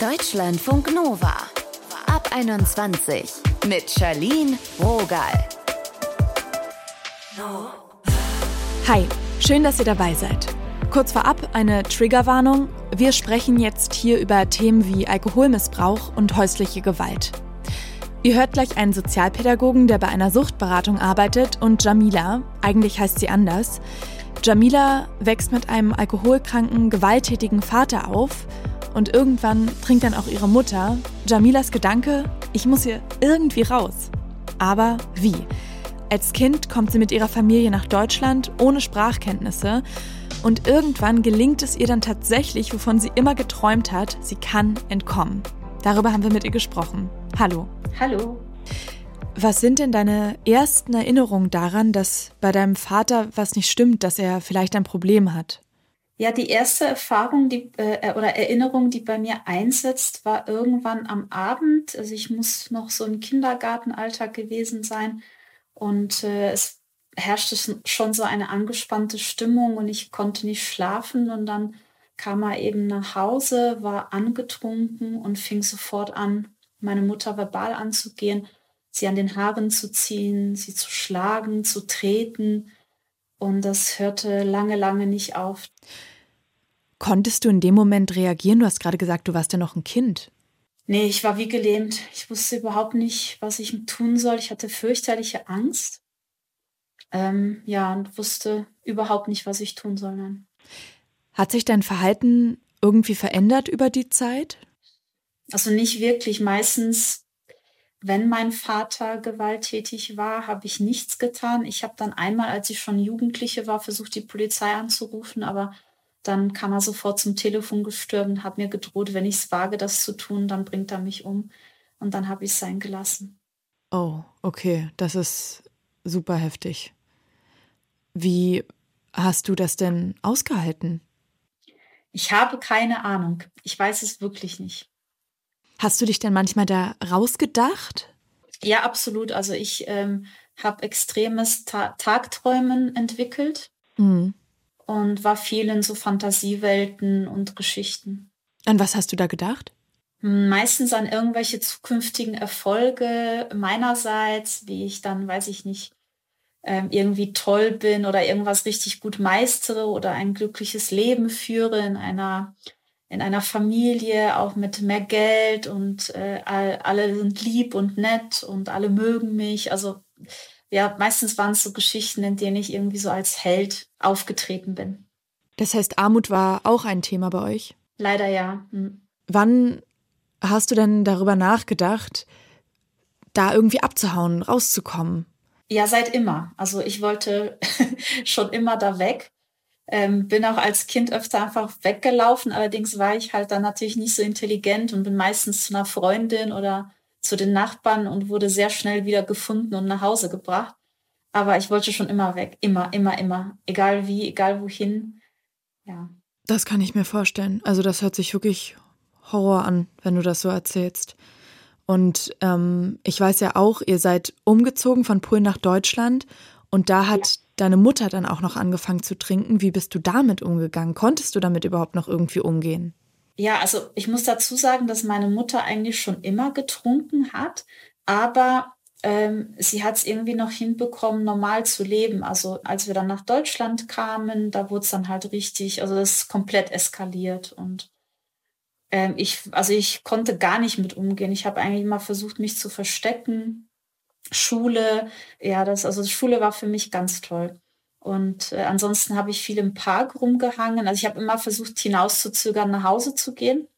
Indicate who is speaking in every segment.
Speaker 1: Deutschlandfunk Nova. Ab 21 mit Charlene Rogal.
Speaker 2: Hi, schön, dass ihr dabei seid. Kurz vorab eine Triggerwarnung. Wir sprechen jetzt hier über Themen wie Alkoholmissbrauch und häusliche Gewalt. Ihr hört gleich einen Sozialpädagogen, der bei einer Suchtberatung arbeitet, und Jamila, eigentlich heißt sie anders. Jamila wächst mit einem alkoholkranken, gewalttätigen Vater auf und irgendwann trinkt dann auch ihre Mutter. Jamilas Gedanke, ich muss hier irgendwie raus. Aber wie? Als Kind kommt sie mit ihrer Familie nach Deutschland ohne Sprachkenntnisse und irgendwann gelingt es ihr dann tatsächlich, wovon sie immer geträumt hat, sie kann entkommen. Darüber haben wir mit ihr gesprochen. Hallo.
Speaker 3: Hallo.
Speaker 2: Was sind denn deine ersten Erinnerungen daran, dass bei deinem Vater was nicht stimmt, dass er vielleicht ein Problem hat?
Speaker 3: Ja, die erste Erfahrung die, äh, oder Erinnerung, die bei mir einsetzt, war irgendwann am Abend. Also ich muss noch so im Kindergartenalltag gewesen sein und äh, es herrschte schon so eine angespannte Stimmung und ich konnte nicht schlafen und dann kam er eben nach Hause, war angetrunken und fing sofort an, meine Mutter verbal anzugehen, sie an den Haaren zu ziehen, sie zu schlagen, zu treten. Und das hörte lange, lange nicht auf.
Speaker 2: Konntest du in dem Moment reagieren? Du hast gerade gesagt, du warst ja noch ein Kind.
Speaker 3: Nee, ich war wie gelähmt. Ich wusste überhaupt nicht, was ich tun soll. Ich hatte fürchterliche Angst. Ähm, ja, und wusste überhaupt nicht, was ich tun soll. Nein.
Speaker 2: Hat sich dein Verhalten irgendwie verändert über die Zeit?
Speaker 3: Also nicht wirklich. Meistens, wenn mein Vater gewalttätig war, habe ich nichts getan. Ich habe dann einmal, als ich schon Jugendliche war, versucht, die Polizei anzurufen, aber dann kam er sofort zum Telefon gestürmt und hat mir gedroht, wenn ich es wage, das zu tun, dann bringt er mich um. Und dann habe ich es sein gelassen.
Speaker 2: Oh, okay, das ist super heftig. Wie hast du das denn ausgehalten?
Speaker 3: Ich habe keine Ahnung. Ich weiß es wirklich nicht.
Speaker 2: Hast du dich denn manchmal da rausgedacht?
Speaker 3: Ja, absolut. Also ich ähm, habe extremes Ta Tagträumen entwickelt. Mhm und war viel in so Fantasiewelten und Geschichten.
Speaker 2: An was hast du da gedacht?
Speaker 3: Meistens an irgendwelche zukünftigen Erfolge meinerseits, wie ich dann, weiß ich nicht, ähm, irgendwie toll bin oder irgendwas richtig gut meistere oder ein glückliches Leben führe in einer in einer Familie, auch mit mehr Geld und äh, alle sind lieb und nett und alle mögen mich. Also ja, meistens waren es so Geschichten, in denen ich irgendwie so als Held aufgetreten bin.
Speaker 2: Das heißt, Armut war auch ein Thema bei euch?
Speaker 3: Leider ja. Hm.
Speaker 2: Wann hast du denn darüber nachgedacht, da irgendwie abzuhauen, rauszukommen?
Speaker 3: Ja, seit immer. Also ich wollte schon immer da weg. Ähm, bin auch als Kind öfter einfach weggelaufen. Allerdings war ich halt dann natürlich nicht so intelligent und bin meistens zu einer Freundin oder zu den Nachbarn und wurde sehr schnell wieder gefunden und nach Hause gebracht. Aber ich wollte schon immer weg. Immer, immer, immer. Egal wie, egal wohin. Ja.
Speaker 2: Das kann ich mir vorstellen. Also das hört sich wirklich Horror an, wenn du das so erzählst. Und ähm, ich weiß ja auch, ihr seid umgezogen von Polen nach Deutschland und da hat ja. Deine Mutter dann auch noch angefangen zu trinken. Wie bist du damit umgegangen? Konntest du damit überhaupt noch irgendwie umgehen?
Speaker 3: Ja, also ich muss dazu sagen, dass meine Mutter eigentlich schon immer getrunken hat, aber ähm, sie hat es irgendwie noch hinbekommen, normal zu leben. Also als wir dann nach Deutschland kamen, da wurde es dann halt richtig, also das ist komplett eskaliert und ähm, ich, also ich konnte gar nicht mit umgehen. Ich habe eigentlich immer versucht, mich zu verstecken. Schule, ja, das, also Schule war für mich ganz toll. Und äh, ansonsten habe ich viel im Park rumgehangen. Also ich habe immer versucht, hinauszuzögern, nach Hause zu gehen.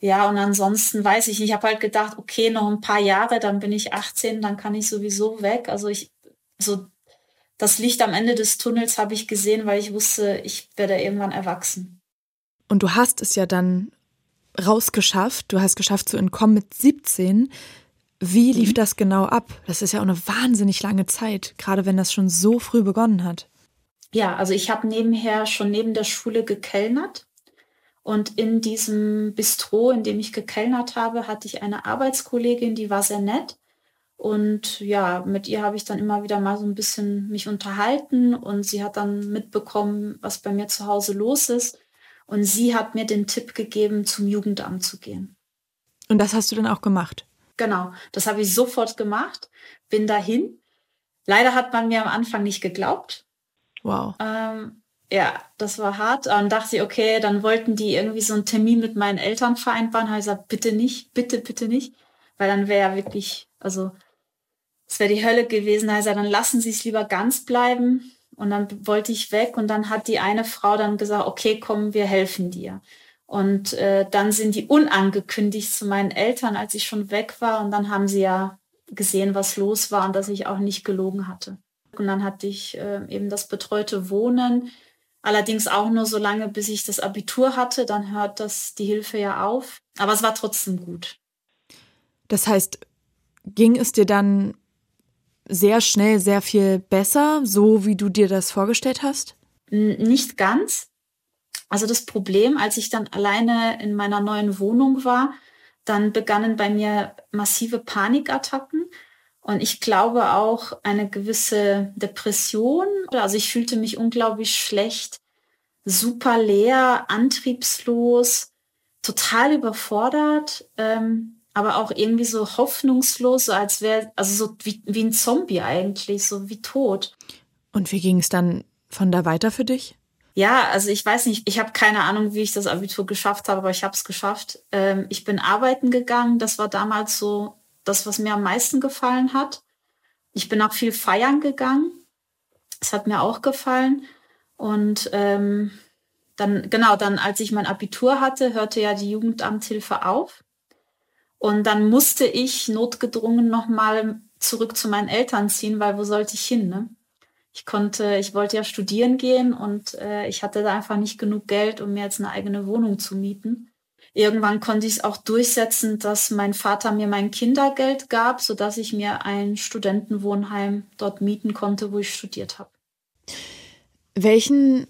Speaker 3: Ja, und ansonsten weiß ich nicht, ich habe halt gedacht, okay, noch ein paar Jahre, dann bin ich 18, dann kann ich sowieso weg. Also ich, so das Licht am Ende des Tunnels habe ich gesehen, weil ich wusste, ich werde irgendwann erwachsen.
Speaker 2: Und du hast es ja dann rausgeschafft. Du hast geschafft zu entkommen mit 17. Wie lief mhm. das genau ab? Das ist ja auch eine wahnsinnig lange Zeit, gerade wenn das schon so früh begonnen hat.
Speaker 3: Ja, also ich habe nebenher schon neben der Schule gekellnert. Und in diesem Bistro, in dem ich gekellnert habe, hatte ich eine Arbeitskollegin, die war sehr nett. Und ja, mit ihr habe ich dann immer wieder mal so ein bisschen mich unterhalten und sie hat dann mitbekommen, was bei mir zu Hause los ist. Und sie hat mir den Tipp gegeben, zum Jugendamt zu gehen.
Speaker 2: Und das hast du dann auch gemacht?
Speaker 3: Genau, das habe ich sofort gemacht, bin dahin. Leider hat man mir am Anfang nicht geglaubt.
Speaker 2: Wow.
Speaker 3: Ähm, ja, das war hart. Und dachte ich, okay, dann wollten die irgendwie so einen Termin mit meinen Eltern vereinbaren. Habe ich gesagt, bitte nicht, bitte, bitte nicht. Weil dann wäre ja wirklich, also es wäre die Hölle gewesen. Also dann lassen Sie es lieber ganz bleiben. Und dann wollte ich weg und dann hat die eine Frau dann gesagt, okay, komm, wir helfen dir. Und äh, dann sind die unangekündigt zu meinen Eltern, als ich schon weg war. Und dann haben sie ja gesehen, was los war und dass ich auch nicht gelogen hatte. Und dann hatte ich äh, eben das betreute Wohnen. Allerdings auch nur so lange, bis ich das Abitur hatte. Dann hört das die Hilfe ja auf. Aber es war trotzdem gut.
Speaker 2: Das heißt, ging es dir dann sehr schnell sehr viel besser, so wie du dir das vorgestellt hast?
Speaker 3: Nicht ganz. Also das Problem, als ich dann alleine in meiner neuen Wohnung war, dann begannen bei mir massive Panikattacken und ich glaube auch eine gewisse Depression. Also ich fühlte mich unglaublich schlecht, super leer, antriebslos, total überfordert. Ähm, aber auch irgendwie so hoffnungslos, so als wäre, also so wie, wie ein Zombie eigentlich, so wie tot.
Speaker 2: Und wie ging es dann von da weiter für dich?
Speaker 3: Ja, also ich weiß nicht, ich habe keine Ahnung, wie ich das Abitur geschafft habe, aber ich habe es geschafft. Ähm, ich bin arbeiten gegangen, das war damals so das, was mir am meisten gefallen hat. Ich bin auch viel feiern gegangen, das hat mir auch gefallen. Und ähm, dann, genau, dann als ich mein Abitur hatte, hörte ja die Jugendamthilfe auf. Und dann musste ich notgedrungen nochmal zurück zu meinen Eltern ziehen, weil wo sollte ich hin? Ne? Ich konnte, ich wollte ja studieren gehen und äh, ich hatte da einfach nicht genug Geld, um mir jetzt eine eigene Wohnung zu mieten. Irgendwann konnte ich es auch durchsetzen, dass mein Vater mir mein Kindergeld gab, sodass ich mir ein Studentenwohnheim dort mieten konnte, wo ich studiert habe.
Speaker 2: Welchen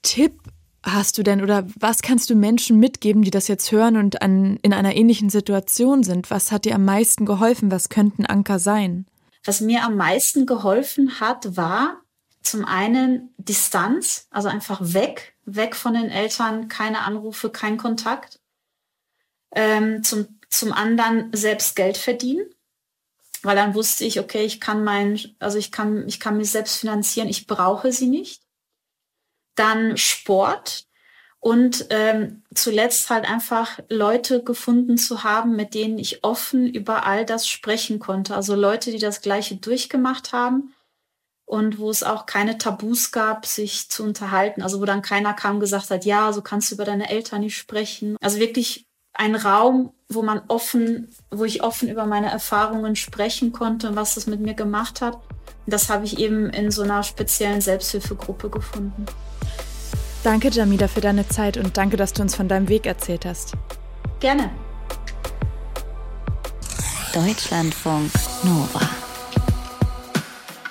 Speaker 2: Tipp hast du denn oder was kannst du Menschen mitgeben, die das jetzt hören und an, in einer ähnlichen Situation sind? Was hat dir am meisten geholfen? Was könnten Anker sein?
Speaker 3: Was mir am meisten geholfen hat, war zum einen Distanz, also einfach weg, weg von den Eltern, keine Anrufe, kein Kontakt. Ähm, zum, zum anderen selbst Geld verdienen, weil dann wusste ich, okay, ich kann mein, also ich kann, ich kann mich selbst finanzieren, ich brauche sie nicht dann Sport und ähm, zuletzt halt einfach Leute gefunden zu haben, mit denen ich offen über all das sprechen konnte. Also Leute, die das Gleiche durchgemacht haben und wo es auch keine Tabus gab, sich zu unterhalten. Also wo dann keiner kam und gesagt hat, ja, so kannst du über deine Eltern nicht sprechen. Also wirklich ein Raum, wo man offen, wo ich offen über meine Erfahrungen sprechen konnte und was das mit mir gemacht hat. Das habe ich eben in so einer speziellen Selbsthilfegruppe gefunden.
Speaker 2: Danke, Jamida, für deine Zeit und danke, dass du uns von deinem Weg erzählt hast.
Speaker 3: Gerne.
Speaker 1: Deutschlandfunk Nova.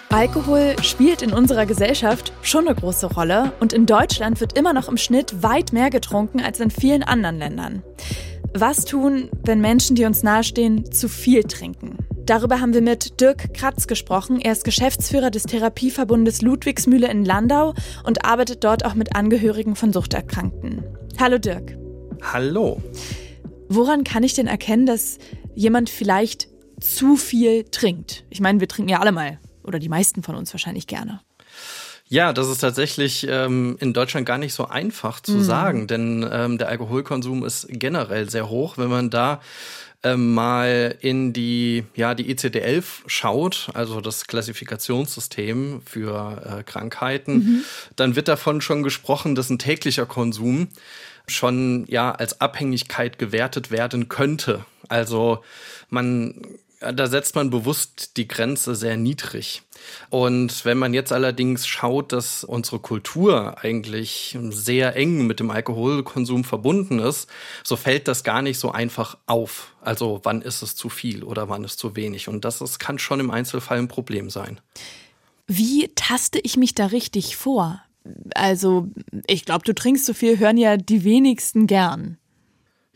Speaker 2: Alkohol spielt in unserer Gesellschaft schon eine große Rolle und in Deutschland wird immer noch im Schnitt weit mehr getrunken als in vielen anderen Ländern. Was tun, wenn Menschen, die uns nahestehen, zu viel trinken? Darüber haben wir mit Dirk Kratz gesprochen. Er ist Geschäftsführer des Therapieverbundes Ludwigsmühle in Landau und arbeitet dort auch mit Angehörigen von Suchterkrankten. Hallo Dirk.
Speaker 4: Hallo.
Speaker 2: Woran kann ich denn erkennen, dass jemand vielleicht zu viel trinkt? Ich meine, wir trinken ja alle mal oder die meisten von uns wahrscheinlich gerne.
Speaker 4: Ja, das ist tatsächlich ähm, in Deutschland gar nicht so einfach zu mhm. sagen, denn ähm, der Alkoholkonsum ist generell sehr hoch. Wenn man da ähm, mal in die, ja, die ICD-11 schaut, also das Klassifikationssystem für äh, Krankheiten, mhm. dann wird davon schon gesprochen, dass ein täglicher Konsum schon ja als Abhängigkeit gewertet werden könnte. Also man da setzt man bewusst die Grenze sehr niedrig. Und wenn man jetzt allerdings schaut, dass unsere Kultur eigentlich sehr eng mit dem Alkoholkonsum verbunden ist, so fällt das gar nicht so einfach auf. Also wann ist es zu viel oder wann ist zu wenig. Und das ist, kann schon im Einzelfall ein Problem sein.
Speaker 2: Wie taste ich mich da richtig vor? Also, ich glaube, du trinkst so viel, hören ja die wenigsten gern.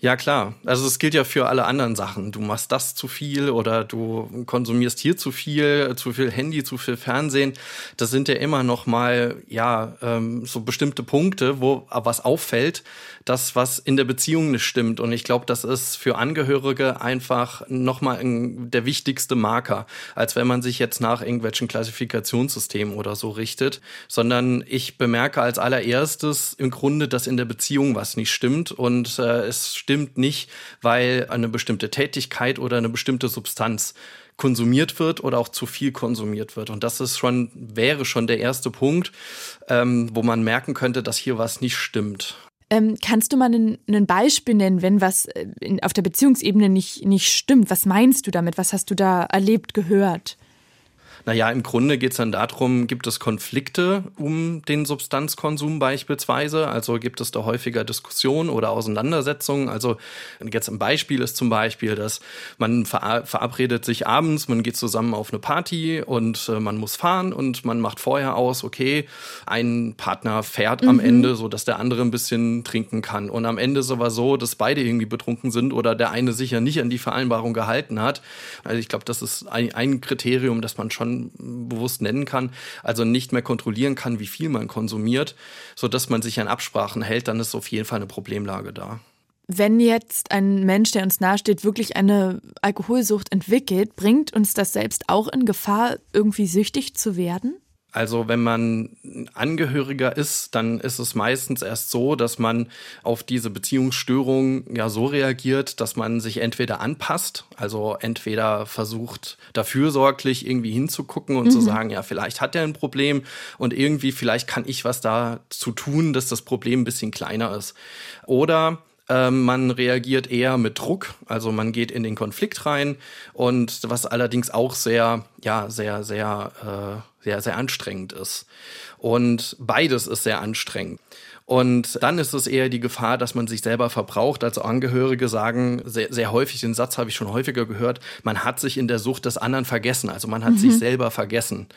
Speaker 4: Ja, klar. Also es gilt ja für alle anderen Sachen. Du machst das zu viel oder du konsumierst hier zu viel, zu viel Handy, zu viel Fernsehen. Das sind ja immer noch mal ja ähm, so bestimmte Punkte, wo was auffällt, das was in der Beziehung nicht stimmt. Und ich glaube, das ist für Angehörige einfach noch mal der wichtigste Marker, als wenn man sich jetzt nach irgendwelchen Klassifikationssystemen oder so richtet, sondern ich bemerke als allererstes im Grunde, dass in der Beziehung was nicht stimmt und äh, es stimmt stimmt nicht, weil eine bestimmte Tätigkeit oder eine bestimmte Substanz konsumiert wird oder auch zu viel konsumiert wird. Und das ist schon, wäre schon der erste Punkt, ähm, wo man merken könnte, dass hier was nicht stimmt.
Speaker 2: Ähm, kannst du mal ein Beispiel nennen, wenn was äh, in, auf der Beziehungsebene nicht, nicht stimmt? Was meinst du damit? Was hast du da erlebt, gehört?
Speaker 4: Naja, im Grunde geht es dann darum, gibt es Konflikte um den Substanzkonsum beispielsweise? Also gibt es da häufiger Diskussionen oder Auseinandersetzungen? Also jetzt ein Beispiel ist zum Beispiel, dass man verabredet sich abends, man geht zusammen auf eine Party und äh, man muss fahren und man macht vorher aus, okay, ein Partner fährt mhm. am Ende, so dass der andere ein bisschen trinken kann. Und am Ende ist aber so, dass beide irgendwie betrunken sind oder der eine sich ja nicht an die Vereinbarung gehalten hat. Also ich glaube, das ist ein, ein Kriterium, das man schon bewusst nennen kann, also nicht mehr kontrollieren kann, wie viel man konsumiert, sodass man sich an Absprachen hält, dann ist auf jeden Fall eine Problemlage da.
Speaker 2: Wenn jetzt ein Mensch, der uns nahesteht, wirklich eine Alkoholsucht entwickelt, bringt uns das selbst auch in Gefahr, irgendwie süchtig zu werden?
Speaker 4: Also wenn man Angehöriger ist, dann ist es meistens erst so, dass man auf diese Beziehungsstörung ja so reagiert, dass man sich entweder anpasst, also entweder versucht, dafür sorglich irgendwie hinzugucken und mhm. zu sagen, ja, vielleicht hat er ein Problem und irgendwie vielleicht kann ich was da zu tun, dass das Problem ein bisschen kleiner ist. Oder ähm, man reagiert eher mit Druck, also man geht in den Konflikt rein und was allerdings auch sehr, ja, sehr, sehr, äh, sehr, sehr anstrengend ist. Und beides ist sehr anstrengend. Und dann ist es eher die Gefahr, dass man sich selber verbraucht. Also Angehörige sagen sehr, sehr häufig, den Satz habe ich schon häufiger gehört, man hat sich in der Sucht des anderen vergessen. Also man hat mhm. sich selber vergessen,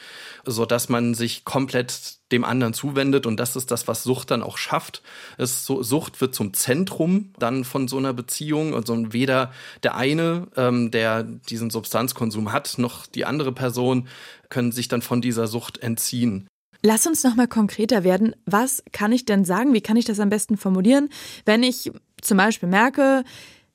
Speaker 4: so dass man sich komplett dem anderen zuwendet. Und das ist das, was Sucht dann auch schafft. Es, so, Sucht wird zum Zentrum dann von so einer Beziehung. Also weder der eine, ähm, der diesen Substanzkonsum hat, noch die andere Person können sich dann von dieser Sucht entziehen.
Speaker 2: Lass uns noch mal konkreter werden. Was kann ich denn sagen? Wie kann ich das am besten formulieren, wenn ich zum Beispiel merke,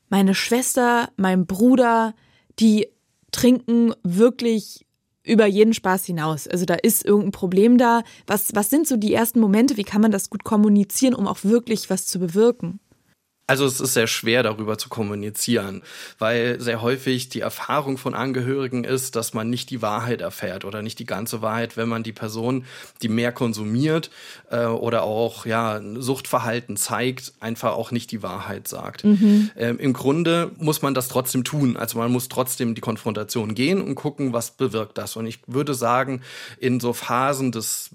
Speaker 2: meine Schwester, mein Bruder, die trinken wirklich über jeden Spaß hinaus. Also da ist irgendein Problem da. Was, was sind so die ersten Momente? Wie kann man das gut kommunizieren, um auch wirklich was zu bewirken?
Speaker 4: Also es ist sehr schwer darüber zu kommunizieren, weil sehr häufig die Erfahrung von Angehörigen ist, dass man nicht die Wahrheit erfährt oder nicht die ganze Wahrheit, wenn man die Person, die mehr konsumiert äh, oder auch ja Suchtverhalten zeigt, einfach auch nicht die Wahrheit sagt. Mhm. Ähm, Im Grunde muss man das trotzdem tun. Also man muss trotzdem die Konfrontation gehen und gucken, was bewirkt das. Und ich würde sagen, in so Phasen des,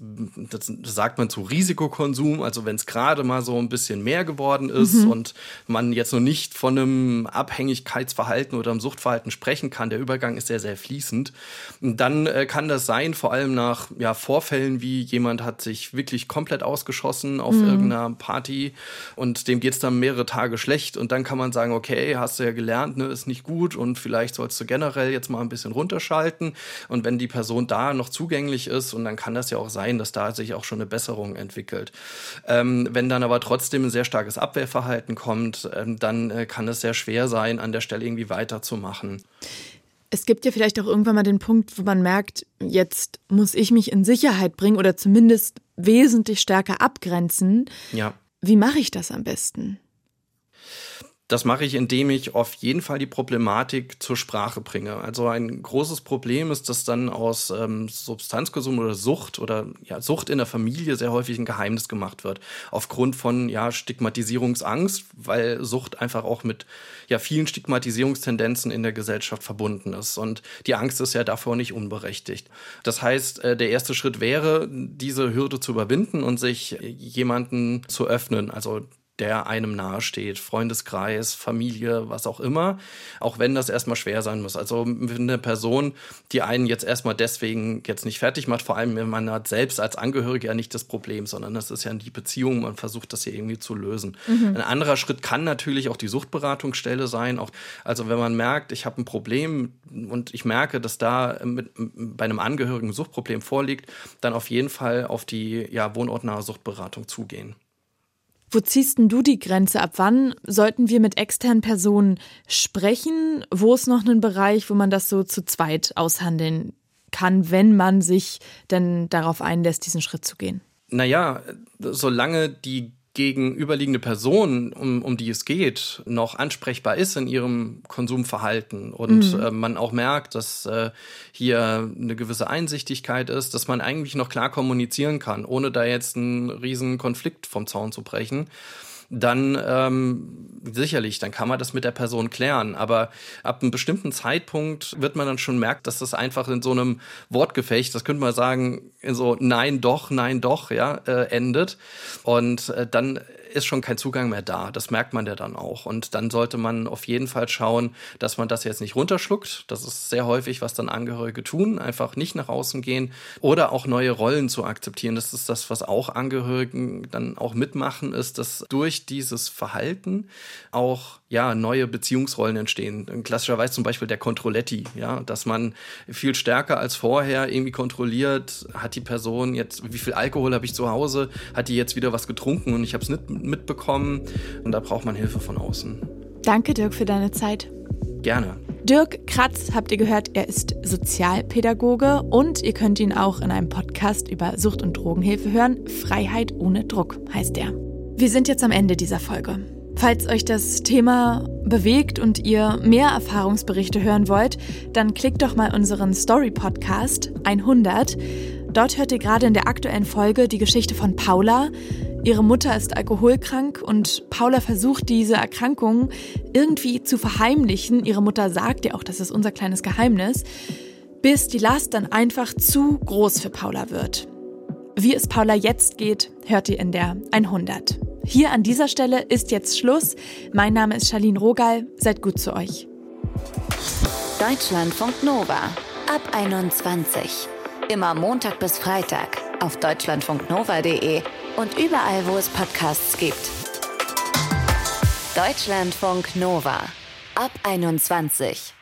Speaker 4: das sagt man zu Risikokonsum, also wenn es gerade mal so ein bisschen mehr geworden ist mhm. und man jetzt noch nicht von einem Abhängigkeitsverhalten oder einem Suchtverhalten sprechen kann. Der Übergang ist sehr, sehr fließend. Und dann äh, kann das sein, vor allem nach ja, Vorfällen wie jemand hat sich wirklich komplett ausgeschossen auf mhm. irgendeiner Party und dem geht es dann mehrere Tage schlecht und dann kann man sagen, okay, hast du ja gelernt, ne, ist nicht gut und vielleicht sollst du generell jetzt mal ein bisschen runterschalten und wenn die Person da noch zugänglich ist und dann kann das ja auch sein, dass da sich auch schon eine Besserung entwickelt. Ähm, wenn dann aber trotzdem ein sehr starkes Abwehrverhalten kommt, kommt, ähm, dann äh, kann es sehr schwer sein, an der Stelle irgendwie weiterzumachen.
Speaker 2: Es gibt ja vielleicht auch irgendwann mal den Punkt, wo man merkt, jetzt muss ich mich in Sicherheit bringen oder zumindest wesentlich stärker abgrenzen.
Speaker 4: Ja.
Speaker 2: Wie mache ich das am besten?
Speaker 4: Das mache ich, indem ich auf jeden Fall die Problematik zur Sprache bringe. Also ein großes Problem ist, dass dann aus ähm, Substanzkonsum oder Sucht oder ja, Sucht in der Familie sehr häufig ein Geheimnis gemacht wird. Aufgrund von ja, Stigmatisierungsangst, weil Sucht einfach auch mit ja, vielen Stigmatisierungstendenzen in der Gesellschaft verbunden ist. Und die Angst ist ja davor nicht unberechtigt. Das heißt, äh, der erste Schritt wäre, diese Hürde zu überwinden und sich jemanden zu öffnen. Also der einem nahesteht, Freundeskreis, Familie, was auch immer, auch wenn das erstmal schwer sein muss. Also eine Person, die einen jetzt erstmal deswegen jetzt nicht fertig macht, vor allem wenn man hat selbst als Angehörige ja nicht das Problem, sondern das ist ja die Beziehung, man versucht das hier irgendwie zu lösen. Mhm. Ein anderer Schritt kann natürlich auch die Suchtberatungsstelle sein. Auch, also wenn man merkt, ich habe ein Problem und ich merke, dass da mit, bei einem Angehörigen ein Suchtproblem vorliegt, dann auf jeden Fall auf die ja, wohnortnahe Suchtberatung zugehen.
Speaker 2: Wo ziehst denn du die Grenze ab? Wann sollten wir mit externen Personen sprechen? Wo ist noch ein Bereich, wo man das so zu zweit aushandeln kann, wenn man sich denn darauf einlässt, diesen Schritt zu gehen?
Speaker 4: Naja, solange die gegenüberliegende Person, um, um die es geht, noch ansprechbar ist in ihrem Konsumverhalten und mhm. äh, man auch merkt, dass äh, hier eine gewisse Einsichtigkeit ist, dass man eigentlich noch klar kommunizieren kann, ohne da jetzt einen riesen Konflikt vom Zaun zu brechen dann ähm, sicherlich, dann kann man das mit der Person klären. Aber ab einem bestimmten Zeitpunkt wird man dann schon merken, dass das einfach in so einem Wortgefecht, das könnte man sagen, in so Nein, doch, Nein, doch, ja, äh, endet. Und äh, dann ist schon kein Zugang mehr da. Das merkt man ja dann auch. Und dann sollte man auf jeden Fall schauen, dass man das jetzt nicht runterschluckt. Das ist sehr häufig, was dann Angehörige tun. Einfach nicht nach außen gehen oder auch neue Rollen zu akzeptieren. Das ist das, was auch Angehörigen dann auch mitmachen, ist, dass durch dieses Verhalten auch ja, neue Beziehungsrollen entstehen. Klassischerweise zum Beispiel der Controletti, ja, dass man viel stärker als vorher irgendwie kontrolliert, hat die Person jetzt, wie viel Alkohol habe ich zu Hause, hat die jetzt wieder was getrunken und ich habe es nicht mitbekommen. Und da braucht man Hilfe von außen.
Speaker 2: Danke, Dirk, für deine Zeit.
Speaker 4: Gerne.
Speaker 2: Dirk Kratz habt ihr gehört, er ist Sozialpädagoge und ihr könnt ihn auch in einem Podcast über Sucht- und Drogenhilfe hören. Freiheit ohne Druck heißt er. Wir sind jetzt am Ende dieser Folge. Falls euch das Thema bewegt und ihr mehr Erfahrungsberichte hören wollt, dann klickt doch mal unseren Story-Podcast 100. Dort hört ihr gerade in der aktuellen Folge die Geschichte von Paula. Ihre Mutter ist alkoholkrank und Paula versucht diese Erkrankung irgendwie zu verheimlichen. Ihre Mutter sagt ja auch, das ist unser kleines Geheimnis, bis die Last dann einfach zu groß für Paula wird. Wie es Paula jetzt geht, hört ihr in der 100. Hier an dieser Stelle ist jetzt Schluss. Mein Name ist Charlene Rogal. Seid gut zu euch.
Speaker 1: Deutschlandfunk Nova ab 21. Immer Montag bis Freitag auf deutschlandfunknova.de und überall, wo es Podcasts gibt. Deutschlandfunk Nova ab 21.